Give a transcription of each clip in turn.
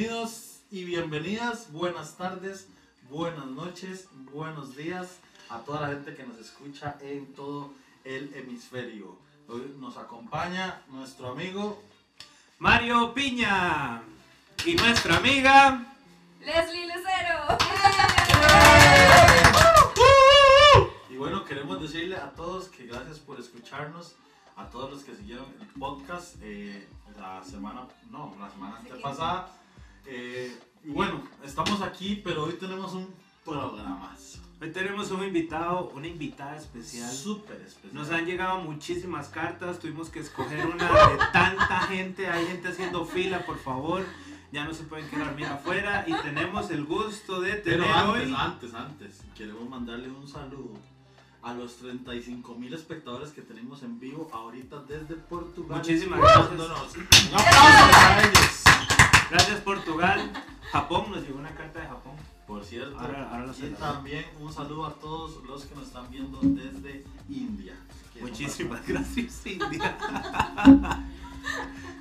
bienvenidos y bienvenidas, buenas tardes, buenas noches, buenos días a toda la gente que nos escucha en todo el hemisferio. Hoy nos acompaña nuestro amigo Mario Piña y nuestra amiga Leslie Lucero. Y bueno, queremos decirle a todos que gracias por escucharnos, a todos los que siguieron el podcast eh, la semana, no, la semana antepasada. Eh, y bueno, estamos aquí, pero hoy tenemos un programazo. Hoy tenemos un invitado, una invitada especial. Súper especial. Nos han llegado muchísimas cartas, tuvimos que escoger una de tanta gente, hay gente haciendo fila, por favor. Ya no se pueden quedar bien afuera y tenemos el gusto de tener Pero antes, hoy antes, antes, queremos mandarle un saludo a los 35 mil espectadores que tenemos en vivo ahorita desde Portugal. Muchísimas gracias. Un aplauso para ellos. Gracias Portugal. Japón, nos llegó una carta de Japón. Por cierto, Ahora- ahora y también un saludo a todos los que nos están viendo desde India. Muchísimas gracias India.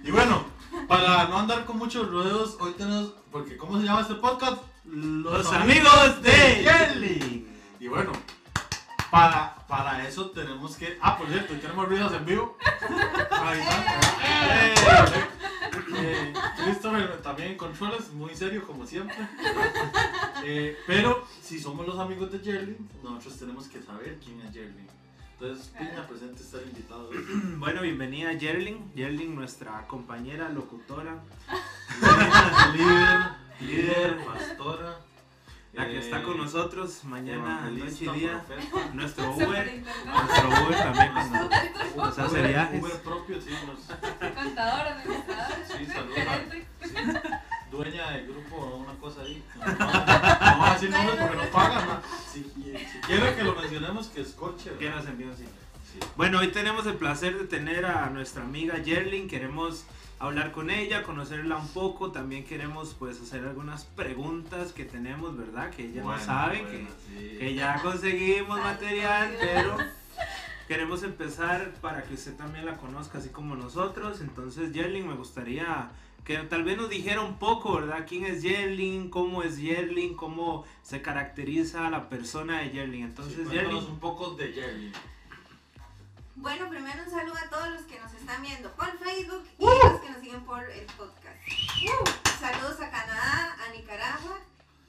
Y bueno, para no andar con muchos rodeos, hoy tenemos, porque ¿cómo se llama este podcast? Los amigos de Yerling. Y bueno, para, para eso tenemos que... Ah, por cierto, hoy tenemos ruidos en vivo. Ahí está. Eh, eh, Christopher también en controles, muy serio como siempre. Eh, pero si somos los amigos de Jerling, nosotros tenemos que saber quién es Jerling. Entonces, Piña, presente está el invitado. Bueno, bienvenida Yerling. Yerling, nuestra compañera locutora. líder, líder, pastora. La que eh, está con nosotros mañana, noche y día. profeta. Nuestro Uber. Nuestro Uber también cuando nos hace Uber- propio, sí, nos- Contador, administrador. Sí, saludos. gerente. sí. Dueña del grupo o una cosa ahí. No, no, no vamos a decir nombres porque nos pagan. ¿no? Si, si quiere que lo mencionemos, que escorche. Que nos sí. Sí. Bueno, hoy tenemos el placer de tener a nuestra amiga Yerling. Queremos hablar con ella, conocerla un poco. También queremos pues hacer algunas preguntas que tenemos, ¿verdad? Que ella Bueno, no sabe, bueno, que, sí. que ya conseguimos material, pero queremos empezar para que usted también la conozca, así como nosotros. Entonces, Yerling, me gustaría que tal vez nos dijera un poco, ¿verdad? ¿Quién es Yerling? ¿Cómo es Yerling? ¿Cómo se caracteriza la persona de Yerling? Sí, Entonces, cuéntanos Yerling, un poco de Jerling. Bueno, primero un saludo a todos los que nos están viendo por Facebook y los que nos siguen por el podcast. Saludos a Canadá, a Nicaragua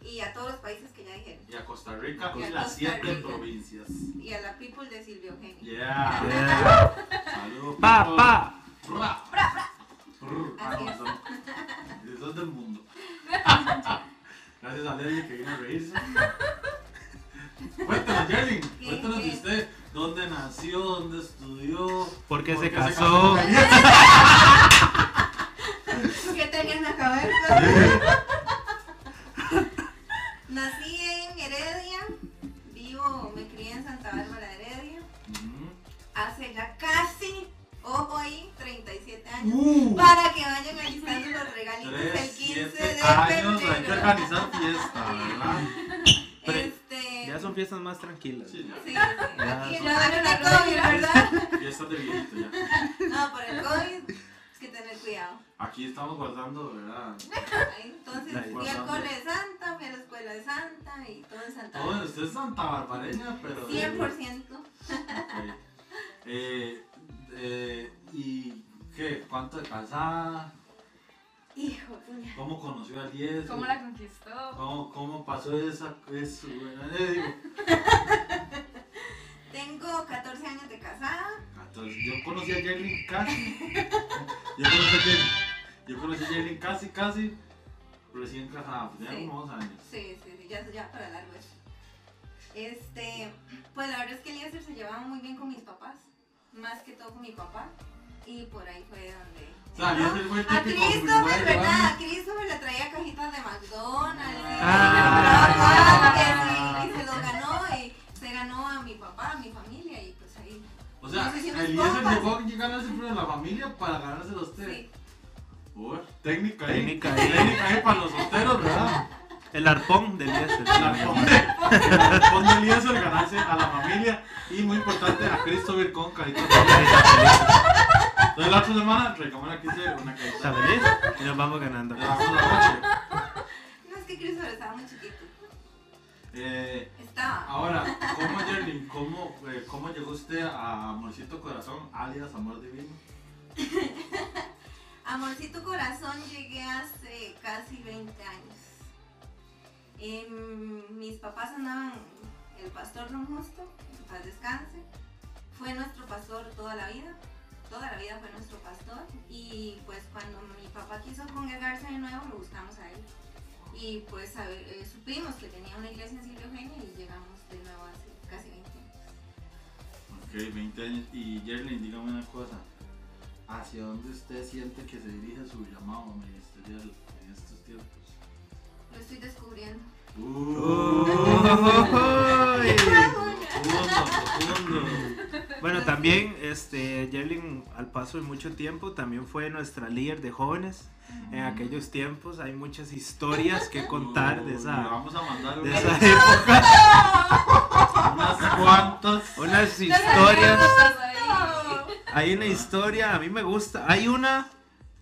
y a todos los países que ya dijeron. Y a Costa Rica Y a y las Costa siete Rica. provincias. Y a la people de Silvio Eugenio. Yeah. Yeah. Saludos. pa, pa. Ra. Ah, no, es. son- Eso es del mundo. Gracias a Lady que vino a reírse. Cuéntanos. ¿Qué, Cuéntanos de usted. ¿Dónde nació? ¿Dónde estudió? ¿Por qué ¿Por se qué casó? con- ¿Qué tenía en la cabeza? Años. Uh, Para que vayan alistando los regalitos el tres, 15 siete de años. Hay que febrero. organizar fiesta, ¿verdad? Este, Ya son fiestas más tranquilas. Sí, ya. sí, sí, Ya aquí son- no hay una COVID, ¿verdad? Fiestas de viejito ya. No, por el COVID, es que tener cuidado. Aquí estamos guardando, ¿verdad? Entonces fui al cole de Santa, fui a la escuela de Santa y todo en Santa Todo, usted es santa barbareña, pero. 100%. Ok. Eh, eh, ¿Y? ¿Cuánto de casada? Hijo, puña. ¿Cómo conoció a Eliezer? ¿Cómo la conquistó? ¿Cómo, cómo pasó esa, eso? Bueno, eh, digo, Tengo 14 años de casada. 14. Yo conocí a Jerlin casi. Yo conocí a Jerlin. Yo conocí a Jerlin casi, casi. Recién casada. Tenía Sí. como dos años. Sí, sí, sí, ya, ya para largo eso. Este, pues la verdad es que Eliezer se llevaba muy bien con mis papás. Más que todo con mi papá. Y por ahí fue donde. El A típico. Christopher, Uruguayo, ¿verdad? A. Christopher le traía cajitas de McDonald's. y Ah. y, y se los ganó y se ganó a mi papá, a mi familia y pues ahí. O sea, Eliezer llegó a llegar a siempre a la familia para ganárselo a usted. Sí. Uy, técnica ahí. Técnica ahí. Técnica ahí para los solteros, ¿verdad? El arpón del Eliezer. La responde Eliezer ganarse a la familia y muy importante a Christopher con caritas. Entonces la otra semana reclamar aquí una carita. ¿Está feliz? Y nos vamos ganando. Le damos la noche. chiquito. Eh, Estaba. ahora, ¿cómo, Yerlin, cómo, eh, ¿cómo llegó usted a Amorcito Corazón, alias Amor Divino? Amorcito Corazón llegué hace casi 20 años. Em, mis papás andaban, el pastor Don Justo, en paz descanse, fue nuestro pastor toda la vida, toda la vida fue nuestro pastor y pues cuando mi papá quiso congregarse de nuevo lo buscamos a él y pues a ver, eh, supimos que tenía una iglesia en Silvio Eugenia y llegamos de nuevo hace casi 20 años. Ok, 20 años. Y Yerlin, dígame una cosa. ¿Hacia dónde usted siente que se dirige su llamado ministerial en estos tiempos? Lo estoy descubriendo. Uy. Profundo, profundo. Bueno, también este Yerlin al paso de mucho tiempo también fue nuestra líder de jóvenes en aquellos tiempos. Hay muchas historias que contar de esa vamos a mandar de esa época, unas cuantas. unas historias. Hay una historia, a mí me gusta. Hay una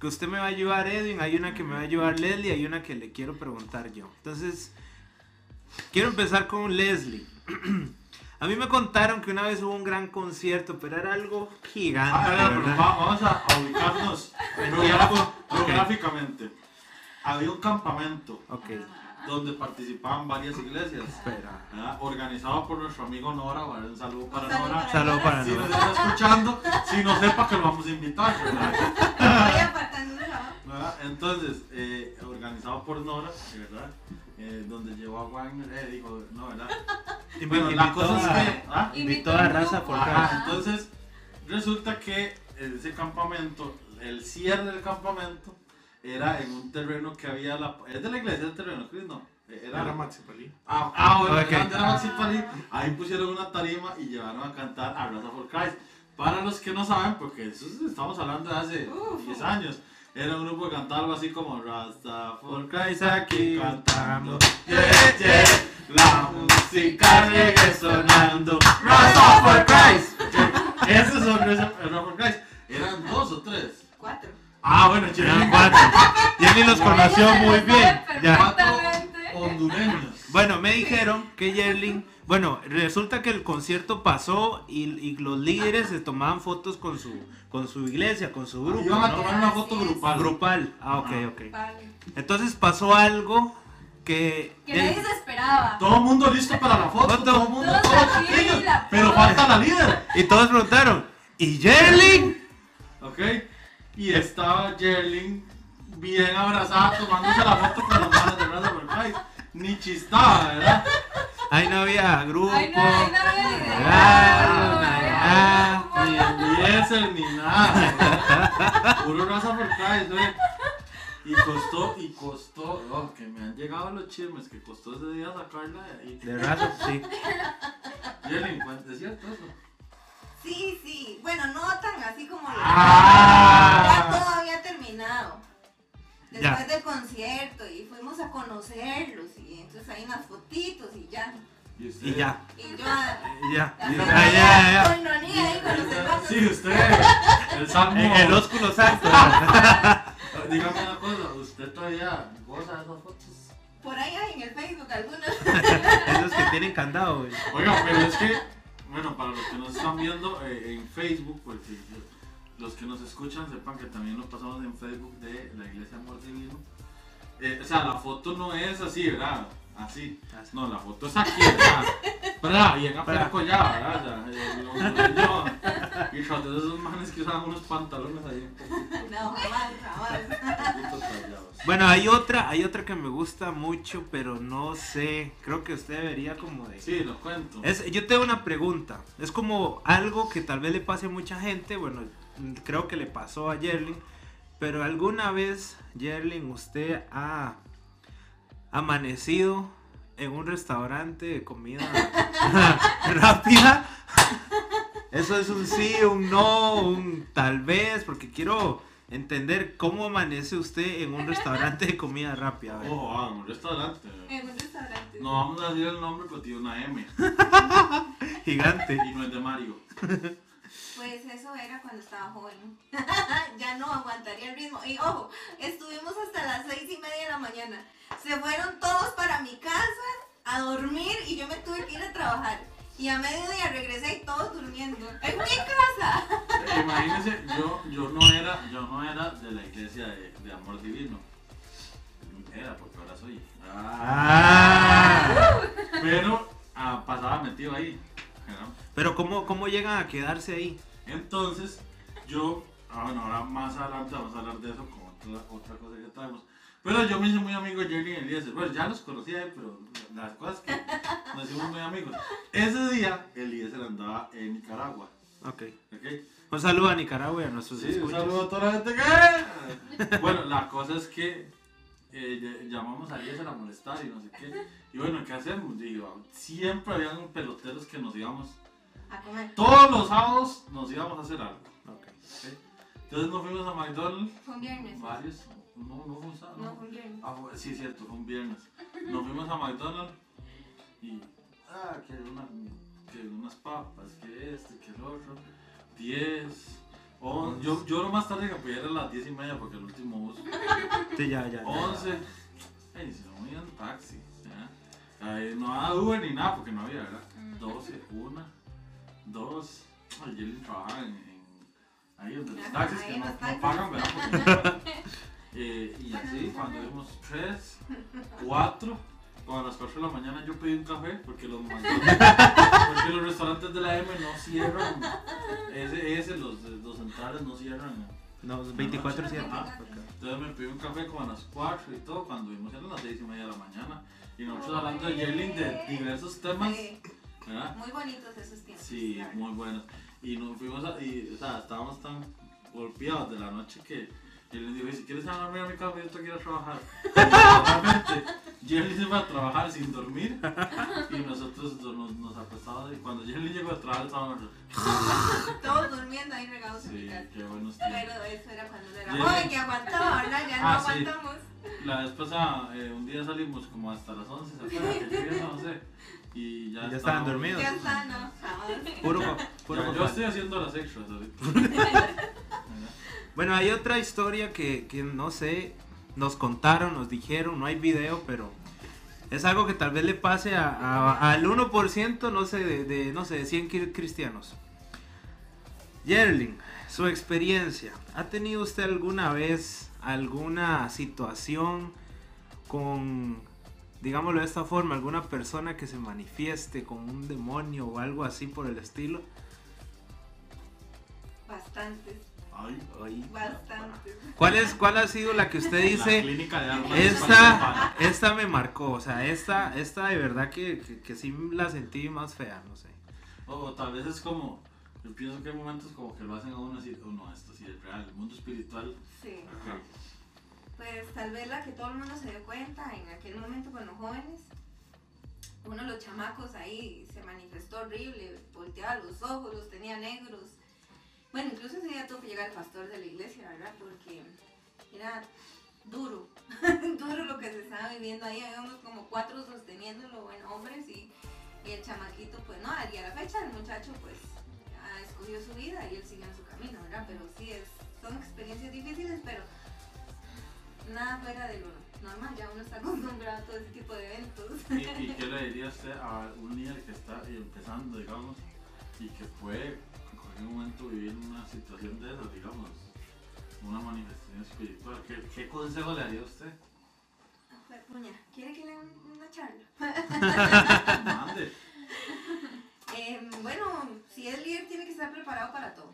que usted me va a ayudar, Edwin. Hay una que me va a ayudar Leslie. Hay una que le quiero preguntar yo. Entonces, quiero empezar con Leslie. A mí me contaron que una vez hubo un gran concierto, pero era algo gigante. Ah, vamos a ubicarnos geográficamente. Había un campamento donde participaban varias iglesias. espera. ¿verdad? Organizado por nuestro amigo Nora. ¿verdad? Un saludo para Un saludo Nora. para Saludos para Si nos está escuchando, si no sepa que lo vamos a invitar. Entonces, eh, organizado por Nora, ¿verdad? Eh, donde llevó a Wagner, eh, digo, no, ¿verdad? Bueno, la cosa es que, ¿ah? Invitó a raza por acá. entonces resulta que ese campamento, el cierre del campamento era en un terreno que había la, es de la iglesia el terreno, Chris, no, era, Era Maxi Palí. Ah, ah, bueno, Ok. delante de la Maxi Palí, ahí pusieron una tarima y llevaron a cantar a Raza for Christ. Para los que no saben, porque eso es- estamos hablando de hace Uf. 10 años, era un grupo que cantaba algo así como Rasta for Christ aquí cantando. Yeah, yeah, la música sigue sonando. Rasta for Christ. Esos son Rasta for Christ. Eran dos o tres. Cuatro. Ah, bueno, Eran cuatro. Jenny los conoció muy bien. Ya. cuatro hondureños. Bueno, me dijeron que Yerling, bueno, resulta que el concierto pasó y, y los líderes se tomaban fotos con su, con su iglesia, con su grupo, Iban a ¿no? tomar una foto grupal. Grupal. Ah, ok, Ah. ok. Entonces pasó algo que... Que nadie se esperaba. Todo el mundo listo para la foto, todo el mundo, Todos todos chiquillos, pero falta la líder, Y todos preguntaron, ¿y Yerling? ¿ok? Y estaba Jerling bien abrazada tomándose la foto con las manos de Raza por. Ni chistaba, ¿verdad? Ahí no había grupo. Ay, no, ay, no había idea. Ah, Ay, ah, Ni Eliezer ni nada. Puro Raza por Christ, ¿ve? Y costó, y costó, oh, que me han llegado los chismes, que costó ese día sacarla de ahí. De raza, sí. Jerling, ¿es cierto eso? Sí, sí. Bueno, no tan así como lo Ah. Ya todo había terminado. Ya. Después del concierto y fuimos a conocerlos y entonces hay unas fotitos y ya. usted? Y ya, Y yo a- ya. a- Ya, ya, ya. con ahí con los hermanos. Sí, usted, el salmo. En el ósculo santo. Dígame una cosa, ¿usted todavía goza de esas fotos? Por ahí hay en el Facebook algunos. Esos que tienen candado, güey. Oiga, pero es que, bueno, para los que nos están viendo eh, en Facebook, porque los que nos escuchan sepan que también nos pasamos en Facebook de la Iglesia Amor Divino. Eh, o sea, la foto no es así, ¿verdad? Así. Así. No, la foto es aquí, ¿verdad? ¿Verdad? Bien Bra. aperco ya, ¿verdad? O sea, lo- lo- yo- y esos manes que usaban unos pantalones ahí un poquito, No, jamás, jamás. Bueno, hay otra, hay otra que me gusta mucho, pero no sé. Creo que usted debería como de. Sí, lo cuento. Es, yo tengo una pregunta. Es como algo que tal vez le pase a mucha gente. Bueno, creo que le pasó a Yerling. Pero alguna vez, Yerling, usted ha amanecido en un restaurante de comida rápida. Eso es un sí, un no, un tal vez, porque quiero entender cómo amanece usted en un restaurante de comida rápida. a ver. Ojo, ah, un restaurante. En un restaurante. No vamos a decir el nombre, pero tiene una M. Gigante. Y no es de Mario. Pues eso era cuando estaba joven. ya no aguantaría el ritmo. Y ojo, estuvimos hasta las seis y media de la mañana Se fueron todos para mi casa a dormir y yo me tuve que ir a trabajar. Y a mediodía regresé y todos durmiendo. ¡En mi casa! Imagínense, yo, yo, no era, yo no era de la iglesia de, de amor divino. Era, porque ahora soy. Ah. Pero ah, pasaba metido ahí. ¿No? Pero ¿cómo, ¿cómo llegan a quedarse ahí? Entonces, yo, ah, bueno, ahora más adelante vamos a hablar de eso con otra, otra cosa que traemos. Pero yo me hice muy amigo de Jerry y Eliezer. Bueno, ya los conocía, eh, pero las cosas que nos hicimos muy amigos. Ese día, Eliezer andaba en Nicaragua. Ok. ¿ok? Un saludo a Nicaragua y a nuestros Sí, un saludo a toda la gente que... Bueno, la cosa es que eh, ll- llamamos a Eliezer a molestar y no sé qué. Y bueno, ¿qué hacemos? Digo, siempre habían peloteros que nos íbamos... A comer. Todos los sábados nos íbamos a hacer algo. Entonces nos fuimos a McDonald's. Fue un viernes. Varios. No, no fue un sábado. No, fue un viernes. Ah, fue- sí, cierto, fue un viernes. Nos fuimos a McDonald's y. Ah, que, una, que unas papas, que este, que el otro. 10. on- yo, yo lo más tarde que podía era a las 10 y media porque el último bus. Sí, ya, ya. ya. 11. Ay, si no iban taxi. Ay, no había Uber ni nada porque no había, ¿verdad? 12, 1, 2. Ay, Jelly trabajaba en, en- ahí donde los taxis que no, no pagan, ¿verdad? Porque no pagan. Eh, y así, cuando vimos 3, 4, como a las 4 de la mañana yo pedí un café porque los, porque los restaurantes de la M no cierran. Ese, ese los, los centrales no cierran. No, 24 7. Ajá. Entonces me pedí un café como a las 4 y todo, cuando vimos eran las 6 y media de la mañana. Y nosotros hablando de Yerling de diversos temas, Sí, ¿verdad? muy bonitos esos tiempos. Sí, muy buenos. Y nos fuimos a, y, o sea, estábamos tan golpeados de la noche que él le dijo, "Y si quieres llamarme a mi café, yo te quiero trabajar. Jerry se fue a trabajar sin dormir y nosotros nos, nos acostábamos y cuando Jerry llegó a trabajar estábamos Todos durmiendo ahí regados en mi sí, casa. qué buenos tiempos. Pero eso era cuando era joven que aguantaba, ¿verdad? Ya no Ah, sí. aguantamos. La vez pasada, eh, un día salimos como hasta las 11, ¿se acuerdan? Que llegué, no sé. Y ya, ya estaban dormidos. Ya está, no. Puro, co- puro Ya, yo estoy haciendo las extras ahorita. Bueno, hay otra historia que, que no sé, nos contaron, nos dijeron, no hay video, pero es algo que tal vez le pase a, a- al 1%, no sé, de, no sé, de 100 cri- cristianos. Yerling, su experiencia, ¿ha tenido usted alguna vez alguna situación con, digámoslo de esta forma, alguna persona que se manifieste con un demonio o algo así por el estilo? Bastantes, Ay, Ay. bastantes. ¿Cuál, es, ¿Cuál ha sido la que usted La dice? clínica de armas Esta, esta me marcó, o sea, esta, esta de verdad que, que, que sí la sentí más fea, no sé. O, o tal vez es como, yo pienso que hay momentos como que lo hacen a uno así, oh no, esto sí es real, el mundo espiritual. Sí. Pues tal vez la que todo el mundo se dio cuenta en aquel momento con los jóvenes. Uno de los chamacos ahí se manifestó horrible, volteaba los ojos, los tenía negros. Bueno, incluso ese día tuvo que llegar el pastor de la iglesia, ¿verdad? Porque era duro, duro lo que se estaba viviendo ahí. Habíamos como cuatro sosteniéndolo, bueno, hombres y, el chamaquito, pues no, y a la fecha el muchacho pues ha escogió su vida y él sigue en su camino, ¿verdad? Pero sí, es, son experiencias difíciles, pero nada fuera de lo normal, ya uno está acostumbrado a todo ese tipo de eventos. ¿Y, y qué le diría usted a un líder que está empezando, digamos, y que puede en cualquier momento vivir una situación de esas, digamos, una manifestación espiritual? ¿Qué, qué consejo le daría a usted? Puña, ¿quiere que le haga una charla? Mande. Eh, bueno, si es líder tiene que estar preparado para todo.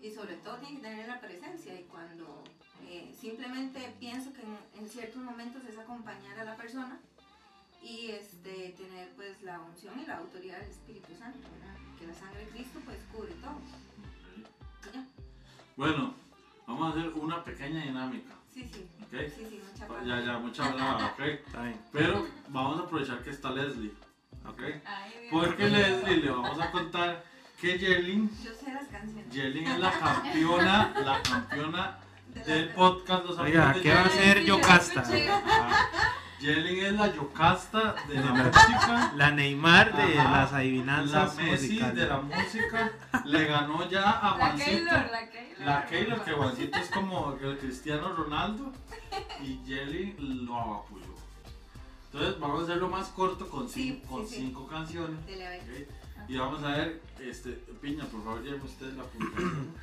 Y sobre todo tiene que tener la presencia. Y cuando eh, simplemente pienso que en, en ciertos momentos es acompañar a la persona y este, tener pues la unción y la autoridad del Espíritu Santo, ¿verdad? Que la sangre de Cristo pues cubre todo. Ya. Bueno, vamos a hacer una pequeña dinámica, Sí, sí. ¿ok? Sí, sí, mucha paz. Ya, ya, mucha hablada, ¿ok? Está bien. Pero vamos a aprovechar que está Leslie, ¿ok? Ay. Porque Leslie le vamos a contar que Yerling, Yo sé las canciones. Yerling es la campeona, la campeona De del podcast Los Oiga, ¿qué va a hacer sí, Yocasta? lo Yerling es la Yocasta de la música. La Neymar de Ajá. las La adivinanzas Messi musicales. de la música le ganó ya a La Juancito. Keylor, la Keylor. La Keylor, que Juancito es como el Cristiano Ronaldo y Jelly lo apoyó. Entonces vamos a hacerlo más corto con, Sí, cin- con sí, sí. cinco canciones. Dele a ver. ¿ok? Y vamos a ver, este, Piña, por favor, lleve usted la puntuación.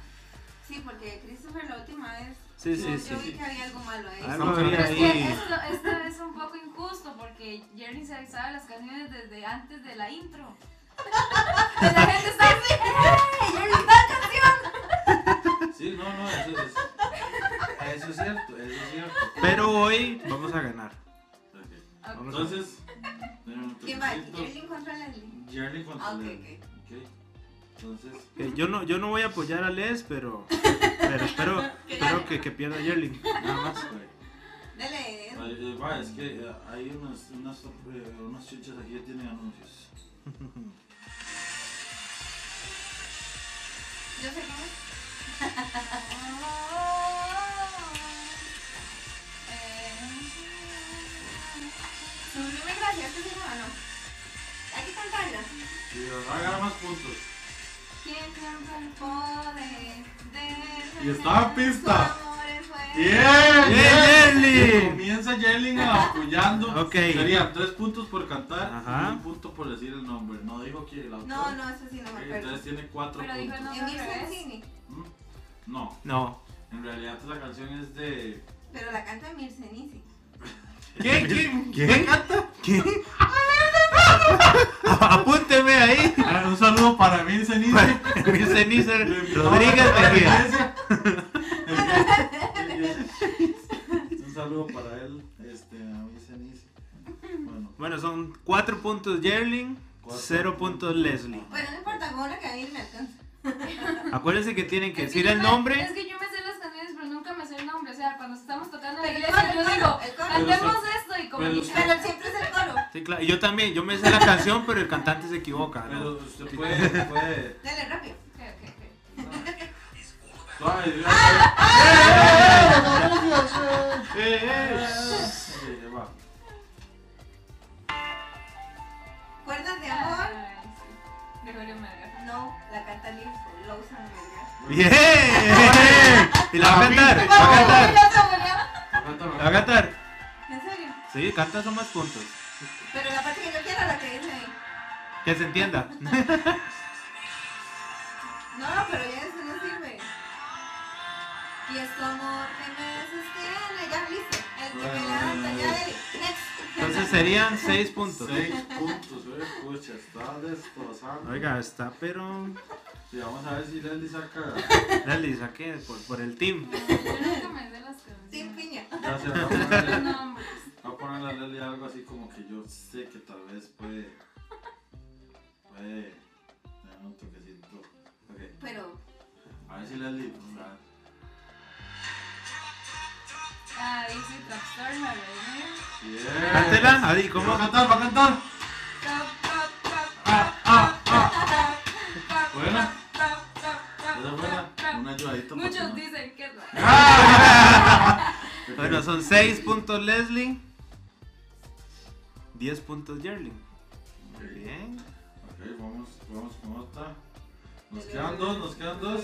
Sí, porque Christopher la última vez. Sí, yo, sí, yo sí. vi que había algo malo ahí. Algo había ver. Es que ahí. esto, esto es un poco injusto porque Jerry se sabe las canciones desde antes de la intro. Pues la gente está así. ¡Eh! Jerry está canción. Sí, no, no, eso es, eso es cierto, eso es cierto. Pero hoy vamos a ganar. Ok. Ok. Entonces, ¿Quién va? Jerlin contra Leslie. Jerry contra Ah, ok, Leslie. Ok. Entonces, Eh, yo, no, yo no voy a apoyar a Les, pero, pero espero, espero que, que pierda Yerling. Nada más. Dele. Ay, eh, va, es que eh, hay unas, unas, eh, unas chuchas aquí que tienen anuncios. Yo sé cómo es. Sublime gracias, ¿qué se? No. Hay que cantarla. Y haga más puntos. Y está en pista. ¡Bien! ¡Bien, Yerling! Y Comienza Yerling apoyando. Ok. Serían tres puntos por cantar Ajá. y un punto por decir el nombre. No dijo que el autor. No, no, eso sí no me acuerdo. Entonces tiene cuatro Pero dijo el puntos. nombre. ¿Mm? No, No. en realidad la canción es de. Pero la canta Emir Senisi. ¿Quién? ¿Quién? ¿Quién? ¿Qué? Apúnteme ahí. Ah, Un saludo para Cenice. Emil Cenicer Lo Rodríguez. Un saludo para él, este, a Emil Cenice. Bueno, Bueno, son 4 puntos Yerling, Cuatro 0 puntos Leslie. Bueno, no importa, una que a mí me alcanza. Acuérdense que tienen que Es decir el me- nombre. Es que yo me sé las canciones, pero nunca me sé el nombre. O sea, cuando estamos tocando la iglesia, yo digo, cantemos esto y como pero siempre. Sí, claro. Y yo también, yo me sé la canción, pero el cantante se equivoca. ¿no? pero usted puede. puede Dale rápido. Suave. Cuerdas de amor. No, la canta por Lawson. ¡Bien! ¿Y la va a cantar? ¿Va a cantar? Cántame. ¿La va a cantar? ¿En serio? Sí, canta son más puntos. Pero la parte que yo quiero, la que dice ahí. Que se entienda. No, pero ya eso no sirve. Y es amor que me sostiene. Ya, listo. El que me levanta, ya. Next. Entonces serían 6 puntos. Seis puntos, eh, escucha, está destrozando. Oiga, está, pero. Sí, vamos a ver si Leslie saca. Leslie, saqué por, por el team. Yo nunca me sé las Team piña. Va a ponerle, a ponerle a Leslie algo así como que yo sé que tal vez puede. Puede. Tener un toquecito. Ok, Pero, a ver si Leslie. pues, a ver. Ah, dice Trapstar, me reí. Bien. Cántela, Adi, Va a ¿cómo? cantar, va a cantar. Trap, Esa trap, trap. Una ayudadita. Muchos no- dicen que es la. Ok. Bueno, son 6 puntos Leslie. 10 puntos Yerling. Ok. Bien. Ok, vamos, vamos con otra. Nos quedan dos, nos quedan dos.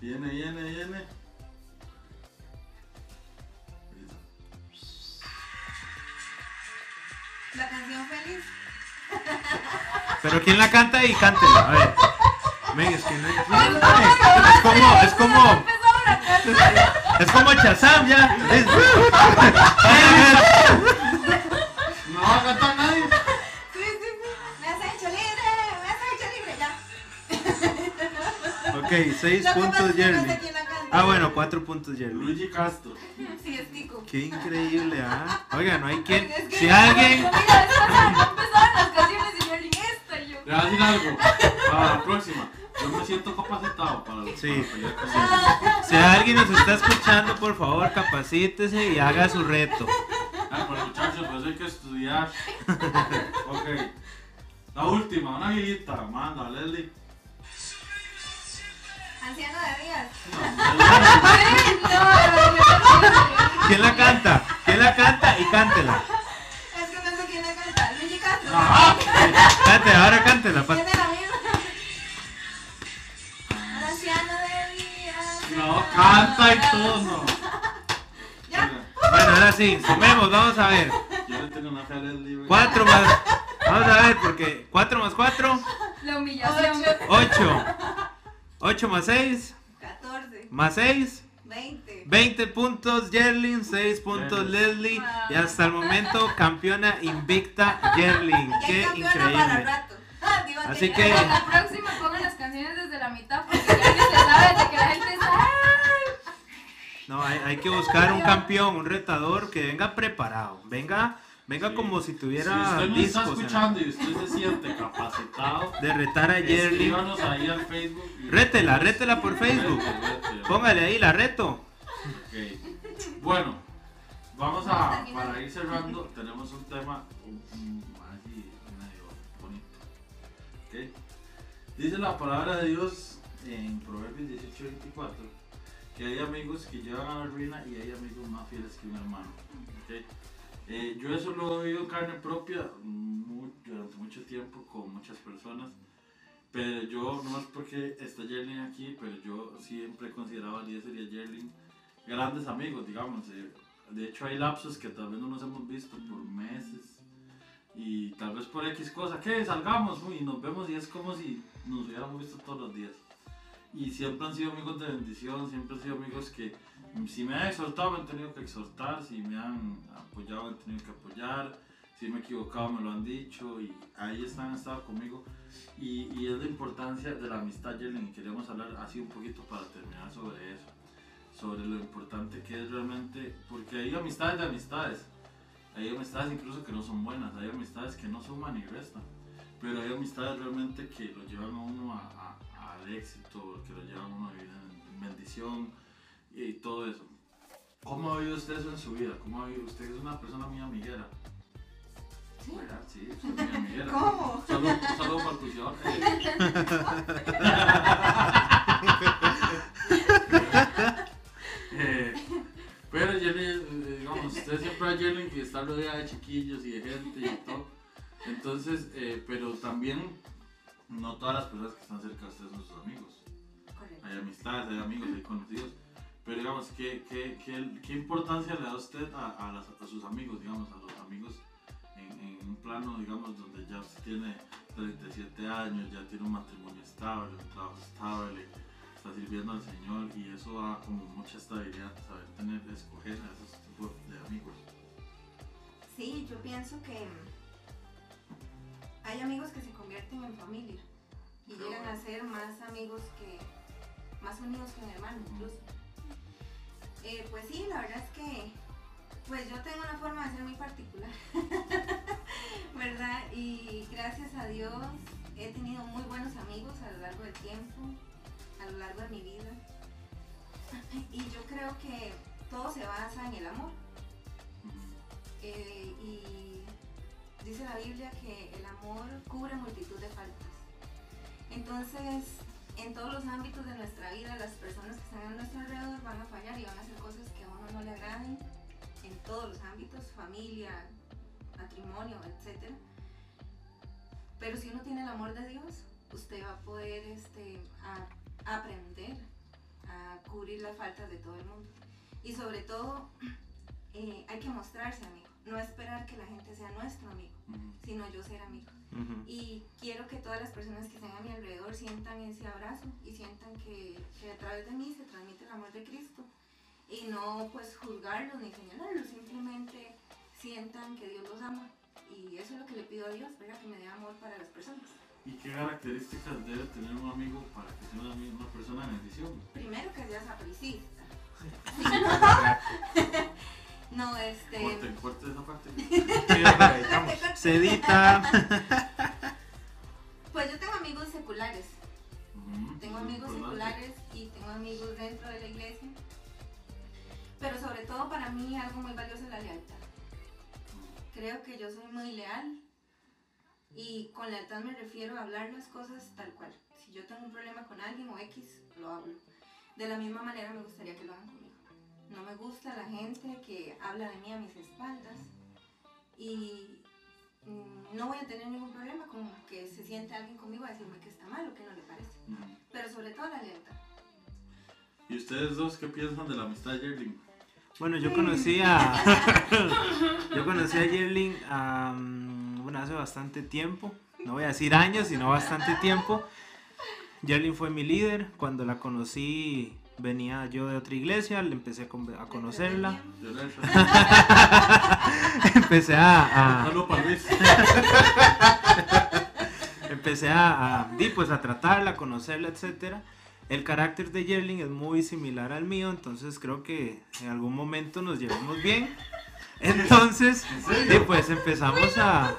Viene, viene, viene. La canción feliz. Pero ¿quién la canta y cántela? A ver. Ven, es que no Es como, es como, es como Chazam ya. Es- No va a cantar nadie. Sí, sí, sí. Me has hecho libre, me has hecho libre, ya. Ok, 6 Lo que pasa puntos canta. Ah, bueno, 4 puntos Yerling. Luigi Castro. Sí, es Tico. Qué increíble, ¿ah? Oiga, no hay quien. Es que- Si alguien. Mira, empezaron las canciones y yo ni esta y yo. Le voy a decir algo. Para la próxima. Me siento capacitado para, Sí. para pelear con Leslie. Si alguien nos está escuchando, por favor, capacítese y haga su reto. Ah, muchachos, pues hay que estudiar. Ok. La última, una viejita. Manda, Leslie. Anciano de días. ¿Quién la canta? ¿Quién la canta y cántela? Es que no sé quién la canta. Luigi Castro. Ajá. Cante, ahora cántela. Tiene No, canta y todo, no. Ya. Bueno, ahora sí, sumemos, vamos a ver. Yo tenía tengo una fe a Leslie, güey. 4 más. Vamos a ver, porque 4 más 4, La humillación. 8. 8 más 6, 14, más 6, 20. 20 puntos Yerlin, 6 puntos Leslie. Y hasta el momento campeona invicta Yerlin. Ya Qué para increíble. rato. Ah, digo, Así que- la próxima pongan las canciones desde la mitad porque ya se sabe de que la gente está. No, hay, hay que buscar un campeón, un retador que venga preparado. Venga, venga Sí. como si Si tuviera usted nos está escuchando y usted se siente capacitado, de retar a escríbanos ahí al Facebook. Rétela, rétela por Facebook. Rete, rete. Póngale ahí la reto. Ok. Bueno, vamos a, para ir cerrando, tenemos un tema um, así medio. Dice la palabra de Dios en Proverbios 18:24 que hay amigos que llevan a la ruina y hay amigos más fieles que un hermano. Ok. Eh, yo eso lo he oído carne propia durante mucho tiempo con muchas personas. Pero yo, no es porque está Jerlin aquí, pero yo siempre he considerado a Eliezer y a Jerlin grandes amigos, digamos. eh, De hecho, hay lapsos que tal vez no nos hemos visto por meses y tal vez por X cosa, que salgamos y nos vemos y es como si nos hubiéramos visto todos los días. Y siempre han sido amigos de bendición, siempre han sido amigos que si me han exhortado me han tenido que exhortar, si me han apoyado me han tenido que apoyar, si me he equivocado me lo han dicho y ahí están, han estado conmigo. Y, y es la importancia de la amistad, Yellen, y queremos hablar así un poquito para terminar sobre eso, sobre lo importante que es realmente, porque hay amistades de amistades, hay amistades incluso que no son buenas, hay amistades que no suman ni restan, pero hay amistades realmente que lo llevan a uno a- a- al éxito, que lo llevan a uno a vivir en bendición y todo eso. ¿Cómo ha vivido usted eso en su vida? ¿Cómo ha vivido? Usted es una persona muy amiguera. ¿Verdad? Sí, muy amiguera. ¿Cómo? Solo, solo por cuestión. Eh, pero Jenny, usted siempre a Jenny que está rodeada de chiquillos y de gente y todo. Entonces, eh, pero también no todas las personas que están cerca de usted son sus amigos. Correcto. Hay amistades, hay amigos, hay conocidos. Pero digamos, ¿qué, qué, qué, qué importancia le da usted a, a, las- a sus amigos, digamos, a los amigos en, en un plano, digamos, donde ya usted tiene 37 años, ya tiene un matrimonio estable, un trabajo estable, está sirviendo al Señor y eso da como mucha estabilidad, saber tener, escoger a esos de amigos. Sí, yo pienso que hay amigos que se convierten en familia y Qué llegan bueno. a ser más amigos que, más unidos que un hermano incluso. Eh, pues sí, la verdad es que, pues yo tengo una forma de ser muy particular, ¿verdad? Y gracias a Dios he tenido muy buenos amigos a lo largo del tiempo, a lo largo de mi vida. Y yo creo que todo se basa en el amor. Eh, y dice la Biblia que el amor cubre multitud de faltas. Entonces, en todos los ámbitos de nuestra vida, las personas que están a nuestro alrededor van a fallar y van a hacer cosas que a uno no le agraden, en todos los ámbitos, familia, matrimonio, etc. Pero si uno tiene el amor de Dios, usted va a poder este, a- aprender a cubrir las faltas de todo el mundo. Y sobre todo, eh, hay que mostrarse amigo, no esperar que la gente sea nuestro amigo, sino yo ser amigo. Y quiero que todas las personas que estén a mi alrededor sientan ese abrazo y sientan que, que a través de mí se transmite el amor de Cristo. Y no pues juzgarlos ni señalarlos, simplemente sientan que Dios los ama. Y eso es lo que le pido a Dios, ¿verdad? que me dé amor para las personas. ¿Y qué características debe tener un amigo para que sea una, una persona de bendición? Primero que seas sapricista. no, este... Corte, corte esa parte. Se edita. Pues yo tengo amigos seculares. Tengo amigos importante. seculares y tengo amigos dentro de la iglesia. Pero sobre todo para mí algo muy valioso es la lealtad. Creo que yo soy muy leal y con lealtad me refiero a hablar las cosas tal cual. Si yo tengo un problema con alguien o X, lo hablo. De la misma manera me gustaría que lo hagan conmigo. No me gusta la gente que habla de mí a mis espaldas y mm, no voy a tener ningún problema con que se siente alguien conmigo a decirme que está mal o que no le parece. Pero sobre todo la lealtad. ¿Y ustedes dos qué piensan de la amistad de Yerling? Bueno, yo conocí a. yo conocí a Yerling bueno, hace bastante tiempo. No voy a decir años, sino bastante tiempo. Yerling fue mi líder. Cuando la conocí, venía yo de otra iglesia, le empecé a con- a conocerla. Empecé a, a- empecé a, a, di, pues, a tratarla, a conocerla, etcétera. El carácter de Yerling es muy similar al mío, entonces creo que en algún momento nos llevamos bien. Entonces, di, pues empezamos a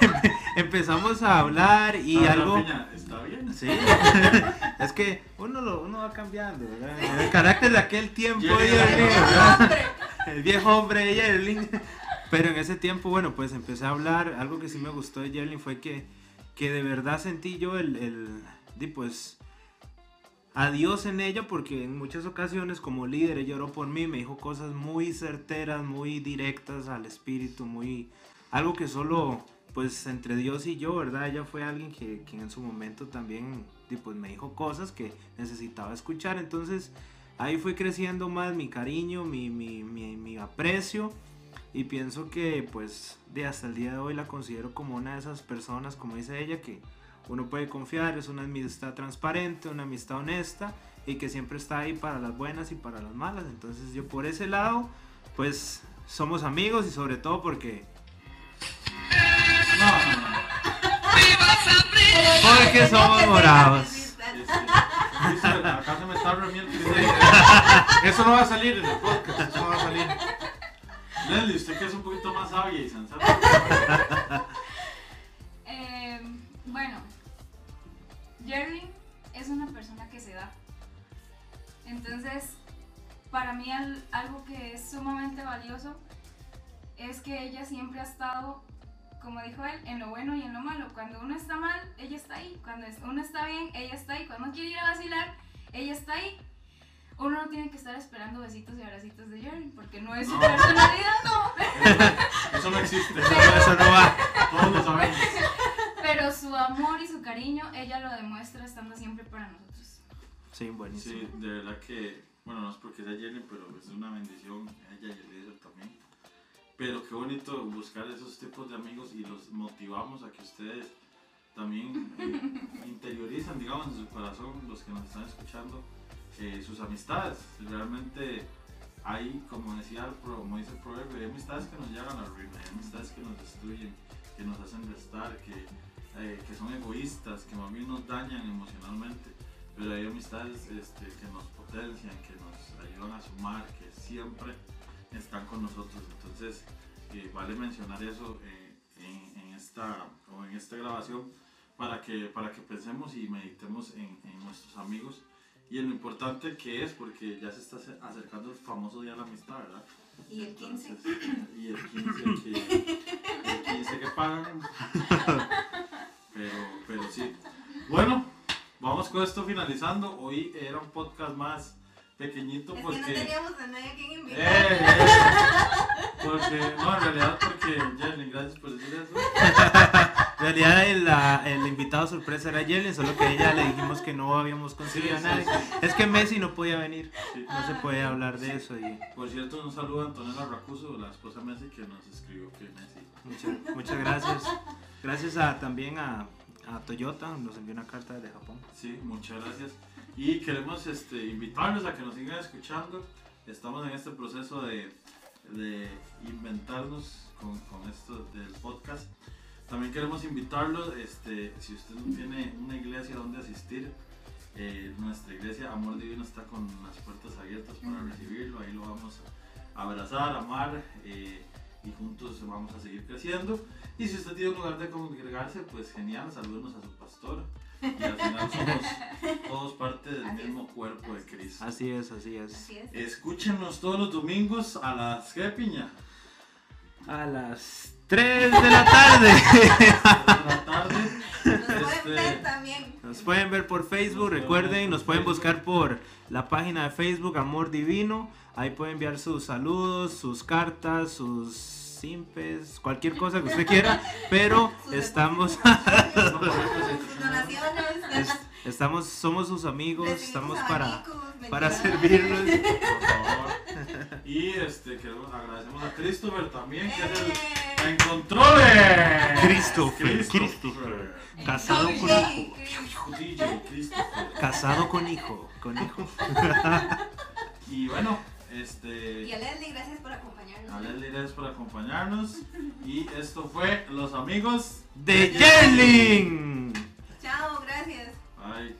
empe- empezamos a hablar y Ah, algo Piña, Está bien. Sí, es que uno, lo, uno va cambiando, ¿verdad? El carácter de aquel tiempo. Yerling, ¿verdad? el viejo hombre de Yerling. Pero en ese tiempo, bueno, pues empecé a hablar. Algo que sí me gustó de Yerling fue que, que de verdad sentí yo el, el di, pues, a Dios en ella, porque en muchas ocasiones como líder ella oró por mí, me dijo cosas muy certeras, muy directas al espíritu, muy... Algo que solo, pues, entre Dios y yo, ¿verdad? Ella fue alguien que, que en su momento también, pues, me dijo cosas que necesitaba escuchar. Entonces, ahí fue creciendo más mi cariño, mi, mi, mi, mi aprecio. Y pienso que pues de hasta el día de hoy la considero como una de esas personas, como dice ella, que uno puede confiar, es una amistad transparente, una amistad honesta y que siempre está ahí para las buenas y para las malas. Entonces yo por ese lado, pues somos amigos y sobre todo porque... No. Porque somos morados. Acá se me está criterio. Eso no va a salir en el podcast, eso no va a salir. Leslie, usted que es un poquito más sabia y sensata. Eh, bueno, Jerry es una persona que se da. Entonces, para mí al- algo que es sumamente valioso es que ella siempre ha estado, como dijo él, en lo bueno y en lo malo. Cuando uno está mal, ella está ahí. Cuando uno está bien, ella está ahí. Cuando uno quiere ir a vacilar, ella está ahí. Uno no tiene que estar esperando besitos y abracitos de Jerry, porque no es su No. personalidad, no. Eso no existe. Eso no va. Todos lo sabemos. Pero su amor y su cariño, ella lo demuestra estando siempre para nosotros. Sí, buenísimo. Sí, de verdad que, bueno, no es porque sea Jenny, pero es una bendición ella y el. Pero qué bonito buscar esos tipos de amigos y los motivamos a que ustedes también eh, interiorizan, digamos, en su corazón, los que nos están escuchando, eh, sus amistades. Realmente hay, como decía, el como dice el proverbio, hay amistades que nos llevan a la ruina, hay amistades que nos destruyen, que nos hacen restar, que, eh, que son egoístas, que más bien nos dañan emocionalmente pero hay amistades este, que nos potencian, que nos ayudan a sumar, que siempre están con nosotros. Entonces, eh, vale mencionar eso eh, en, en esta, o en esta grabación para que, para que pensemos y meditemos en, en nuestros amigos y en lo importante que es, porque ya se está ace- acercando el famoso Día de la Amistad, ¿verdad? Y el 15. Entonces, y el 15 que, el 15 que pagan. Pero, pero sí. Bueno, vamos con esto finalizando. Hoy era un podcast más pequeñito Es que porque. no teníamos a nadie a quien invitar. Eh, eh, porque, no, en realidad porque, Jenny, gracias por decir eso. En realidad el, el invitado sorpresa era Yellen, solo que a ella le dijimos que no habíamos conseguido a Sí, nadie. sí, Es que Messi no podía venir, Sí. no se puede hablar de eso. Y Por cierto, un saludo a Antonella Racuso, la esposa de Messi, que nos escribió que Messi. muchas, muchas gracias. Gracias a, también a, a Toyota, nos envió una carta desde Japón. Sí, muchas gracias. Y queremos este, invitarlos a que nos sigan escuchando. Estamos en este proceso de, de inventarnos con, con esto del podcast. También queremos invitarlos, este, si usted no tiene una iglesia donde asistir, eh, nuestra iglesia Amor Divino está con las puertas abiertas para recibirlo. Ahí lo vamos a abrazar, amar eh, y juntos vamos a seguir creciendo. Y si usted tiene un lugar de congregarse, pues genial, salúdenos a su pastor. Y al final somos todos parte del Así es. mismo cuerpo de Cristo. Así es, así es. Así es. Escúchenos todos los domingos a las ¿qué piña? A las 3 de la tarde. A la tarde. Nos pueden Este, ver también. Nos pueden ver por Facebook, recuerden, nos pueden buscar por la página de Facebook Amor Divino. Ahí pueden enviar sus saludos, sus cartas, sus simpes, cualquier cosa que usted quiera, pero estamos es- estamos somos sus amigos, estamos para para servirlos. Por favor. Y este, queremos, agradecemos a Christopher también, que es el ¡Eh! en controles. Christopher, Christopher. Casado con hijo. Casado con hijo. Con hijo. Y bueno, este, y a Leslie, gracias por acompañarnos. A ¿eh? Leslie, gracias por acompañarnos. y esto fue Los Amigos de Jelling. Chao, gracias. Bye.